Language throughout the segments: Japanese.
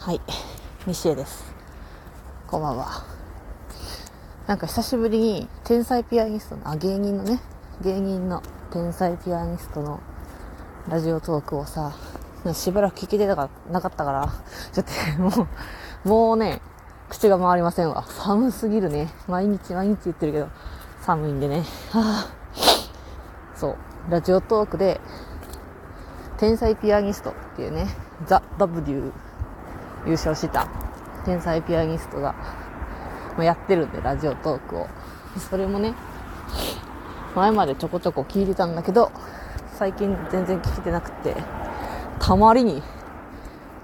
はい、西江です。こんばんは。なんか久しぶりに天才ピアニストの、あ、芸人のね、芸人の天才ピアニストのラジオトークをさ、しばらく聞けてなかなかったから、ちょっともう、もうね、口が回りませんわ。寒すぎるね。毎日毎日言ってるけど、寒いんでね。はあ、そう、ラジオトークで、天才ピアニストっていうね、ザ・ W 優勝した天才ピアニストが、まあ、やってるんで、ラジオトークを。それもね、前までちょこちょこ聞いてたんだけど、最近全然聞いてなくて、たまりに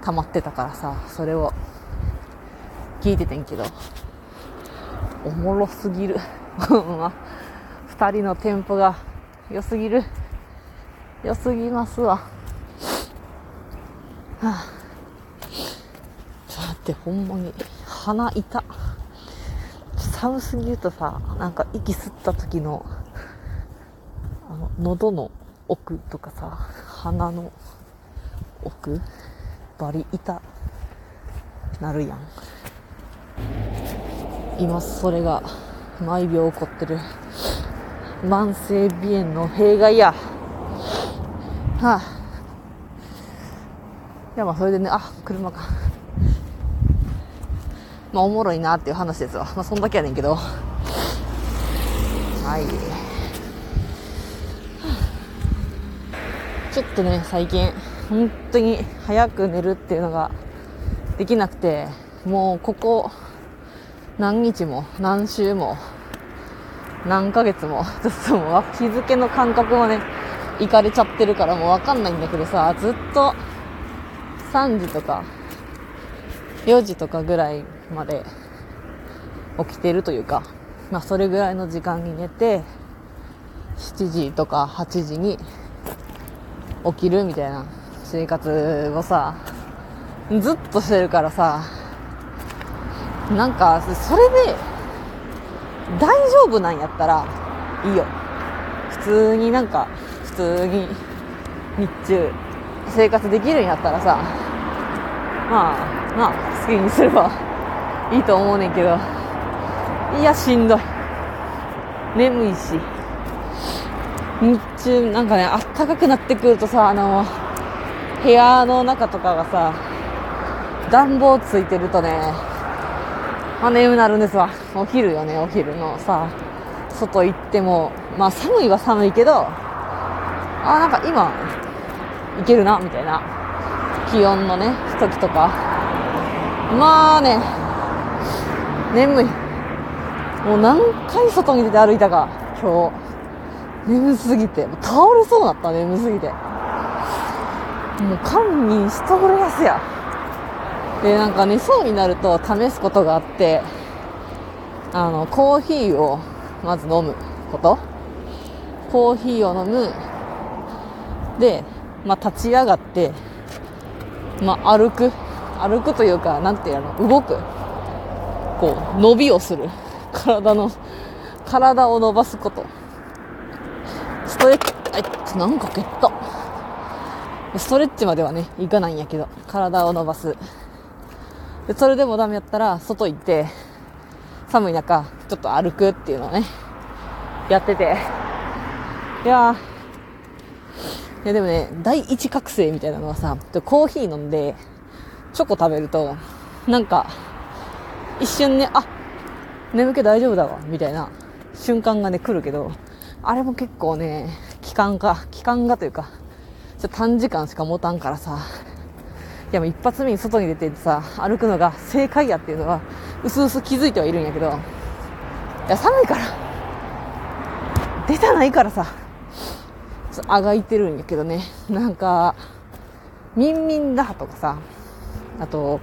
溜まってたからさ、それを聞いててんけど、おもろすぎる。二人のテンポが良すぎる。良すぎますわ。はあ、って、ほんまに、鼻痛。寒すぎるとさ、なんか息吸った時の、あの、喉の奥とかさ、鼻の奥、バリ痛、なるやん。今、それが、毎秒起こってる。慢性鼻炎の弊害や。はあ、いやまあそれでね、あ、車か。まあおもろいなっていう話ですわ。まあそんだけやねんけど。はい。ちょっとね、最近、本当に早く寝るっていうのができなくて、もうここ何日も何週も何ヶ月も、ちょっともう日付の感覚もね、いかれちゃってるからもうわかんないんだけどさ、ずっと3時とか4時とかぐらいまで起きてるというか、まあそれぐらいの時間に寝て、7時とか8時に起きるみたいな生活をさ、ずっとしてるからさ、なんか、それで大丈夫なんやったらいいよ。普通になんか、普通に日中生活できるんやったらさ、まあ、まあ、好きにすればいいと思うねんけど、いや、しんどい。眠いし。日中、なんかね、あったかくなってくるとさ、あの、部屋の中とかがさ、暖房ついてるとね、まあ、眠なるんですわ。お昼よね、お昼のさ、外行っても、まあ寒いは寒いけど、あ、なんか今、いけるな、みたいな。気温のね、時とか。まあね、眠い。もう何回外に出て歩いたか、今日。眠すぎて。倒れそうだった、眠すぎて。もう、堪忍しとくれやすや。で、なんか寝そうになると試すことがあって、あの、コーヒーをまず飲むこと。コーヒーを飲む。で、まあ、立ち上がって、まあ、歩く。歩くというか、なんていうの、動く。こう、伸びをする。体の、体を伸ばすこと。ストレッチ、あなんか蹴った。ストレッチまではね、いかないんやけど、体を伸ばす。で、それでもダメやったら、外行って、寒い中、ちょっと歩くっていうのをね、やってて。いやー、いやでもね、第一覚醒みたいなのはさ、コーヒー飲んで、チョコ食べると、なんか、一瞬ね、あ、眠気大丈夫だわ、みたいな瞬間がね、来るけど、あれも結構ね、期間が、期間がというか、ちょ短時間しか持たんからさ、いやもう一発目に外に出てさ、歩くのが正解やっていうのは、うすうす気づいてはいるんやけど、いや寒いから、出たないからさ、ちょあがいてるんやけどね、なんか、ミンミンダハとかさ、あと、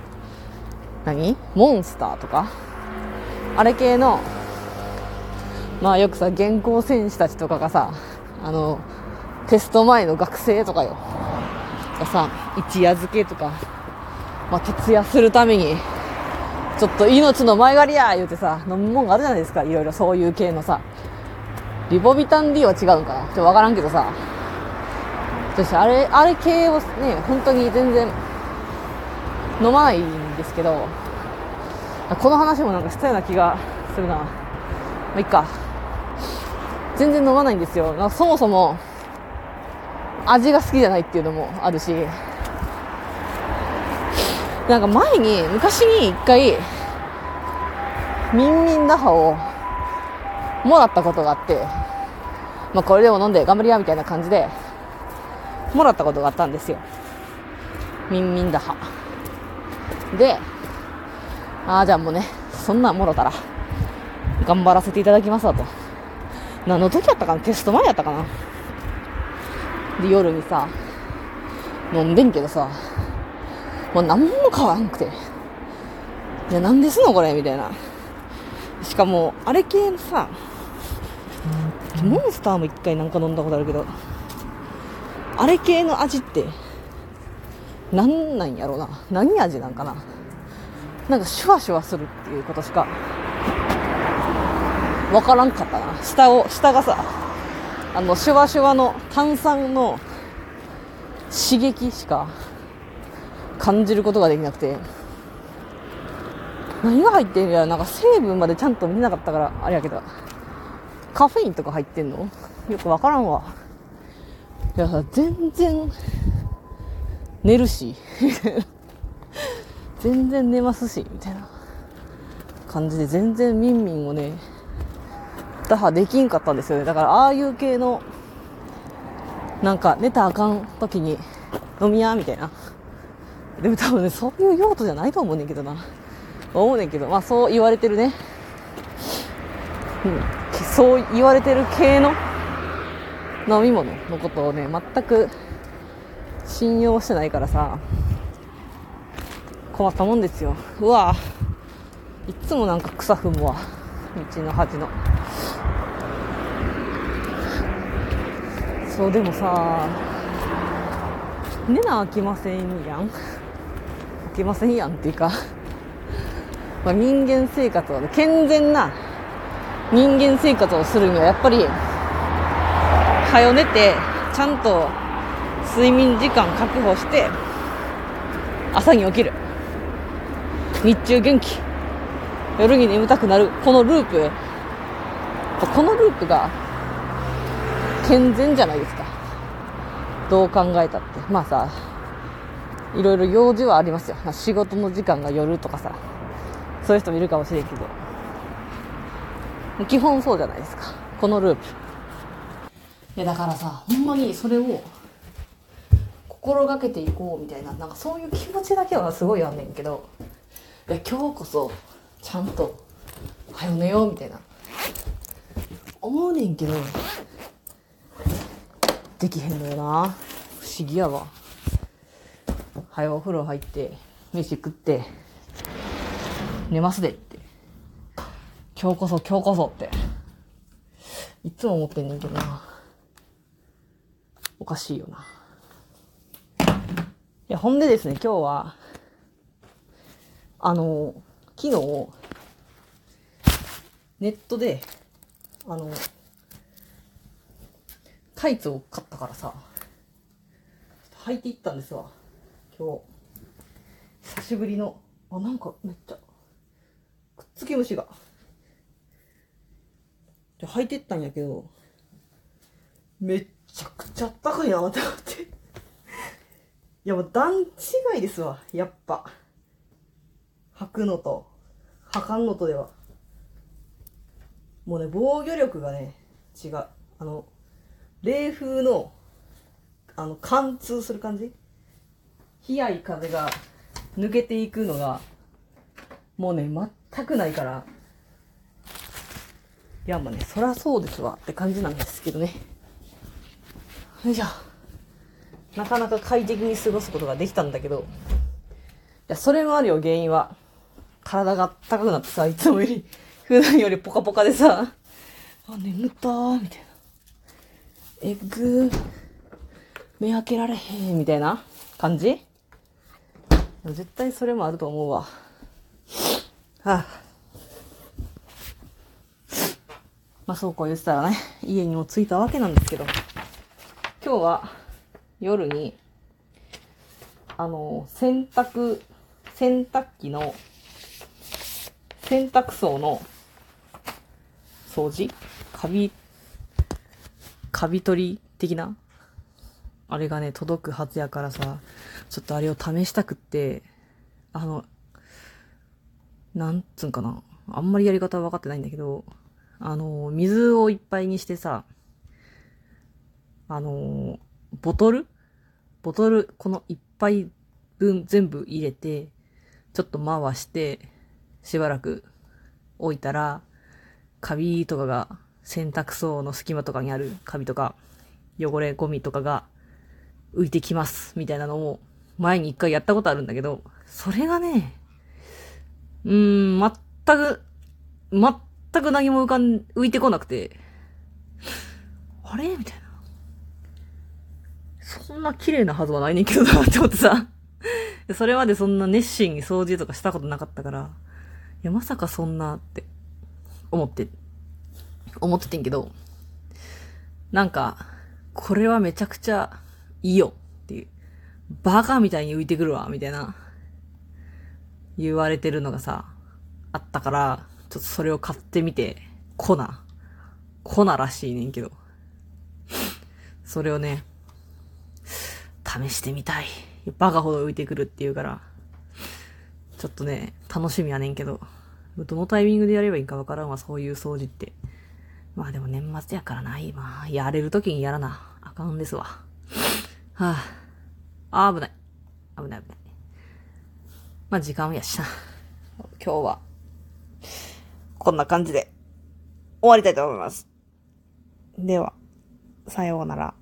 何？モンスターとか？あれ系の、まあよくさ、現行選手たちとかがさ、あの、テスト前の学生とかよ。がさ、一夜漬けとか、まあ徹夜するために、ちょっと命の前借りや言うてさ、飲むもんがあるじゃないですか。いろいろそういう系のさ。リボビタン D は違うんかな？ちょっとわからんけどさ。私、あれ、あれ系をね、本当に全然、飲まないんですけど、この話もなんかしたような気がするな。まあ、いっか。全然飲まないんですよ。なんかそもそも、味が好きじゃないっていうのもあるし、なんか前に、昔に一回、ミンミンダハをもらったことがあって、まあこれでも飲んで頑張りやみたいな感じで、もらったことがあったんですよ。ミンミンダハ。で、ああ、じゃあもうね、そんなんもろたら、頑張らせていただきますわと。何の時やったかな？テスト前やったかな？で、夜にさ、飲んでんけどさ、もう何も変わらんくて。いや、なんですの？これ？みたいな。しかも、あれ系のさ、モンスターも一回なんか飲んだことあるけど、あれ系の味って、なんなんやろうな。何味なんかな。なんかシュワシュワするっていうことしか、わからんかったな。下を、下がさ、あの、シュワシュワの炭酸の刺激しか感じることができなくて、何が入ってんやなんか成分までちゃんと見なかったから、あれやけど、カフェインとか入ってんの？よくわからんわ。いやさ、全然、寝るし、全然寝ますし、みたいな感じで全然ミンミンをね、打破できんかったんですよね。だからああいう系の、なんか寝たあかん時に飲みや、みたいな。でも多分ね、そういう用途じゃないと思うねんけどな。思うねんけど、まあそう言われてるね。うん。そう言われてる系の飲み物のことをね、全く信用してないからさ、困ったもんですよ。うわいつもなんか草踏むわ。道の端の。そう、でもさ、寝なあきませんやん。あきませんやんっていうか、まあ、人間生活は、ね、健全な人間生活をするにはやっぱり、早寝て、ちゃんと睡眠時間確保して、朝に起きる。日中元気。夜に眠たくなる。このループ。このループが、健全じゃないですか。どう考えたって。まあさ、いろいろ用事はありますよ。仕事の時間が夜とかさ、そういう人もいるかもしれんけど。基本そうじゃないですか。このループ。いやだからさ、ほんまにそれを心がけていこうみたいな、なんかそういう気持ちだけはすごいあんねんけど、いや今日こそちゃんと早寝ようみたいな思うねんけどできへんのよな。不思議やわ。早お風呂入って飯食って寝ますでって。今日こそ今日こそって。いつも思ってんねんけどな。おかしいよな。やほんでですね今日はあの、昨日、ネットで、あの、タイツを買ったからさ、履いていったんですわ。今日。久しぶりの、あ、なんかめっちゃ、くっつき虫が。で、履いてったんやけど、めっちゃくちゃあったかいなって思って。いや、もう段違いですわ、やっぱ。履くのと、履かんのとでは。もうね、防御力がね、違う。あの、冷風の、あの、貫通する感じ冷やい風が抜けていくのが、もうね、全くないから。いや、まあね、そらそうですわって感じなんですけどね。よいしょ。なかなか快適に過ごすことができたんだけど、いや、それもあるよ、原因は。体が高くなってさ、いつもより、普段よりポカポカでさ、あ、眠ったー、みたいな。えぐー、目開けられへん、みたいな感じ？絶対それもあると思うわ。は あ、まあそうこう言ってたらね、家にも着いたわけなんですけど、今日は夜に、あの、洗濯洗濯機の、洗濯槽の掃除？カビ、カビ取り的な？あれがね、届くはずやからさ、ちょっとあれを試したくって、あの、なんつうんかな？あんまりやり方は分かってないんだけど、あの、水をいっぱいにしてさ、あの、ボトル？ボトル、この一杯分全部入れて、ちょっと回して、しばらく置いたら、カビとかが、洗濯槽の隙間とかにあるカビとか、汚れゴミとかが浮いてきます、みたいなのを前に一回やったことあるんだけど、それがね、うーん、全く、全く何も浮かん、浮いてこなくて、あれ？みたいな。そんな綺麗なはずはないねんけどなって思ってさ。それまでそんな熱心に掃除とかしたことなかったから、いや、まさかそんなって思って、思っててんけど、なんか、これはめちゃくちゃいいよっていう、バカみたいに浮いてくるわ、みたいな、言われてるのがさ、あったから、ちょっとそれを買ってみて、粉。粉らしいねんけど。それをね、試してみたい。バカほど浮いてくるっていうから、ちょっとね、楽しみやねんけど、どのタイミングでやればいいかわからんわ、そういう掃除って。まあでも年末やからな、今。やれる時にやらな。あかんですわ。はあ、あ、危ない。危ない危ない。まあ時間やしな。今日は、こんな感じで終わりたいと思います。では、さようなら。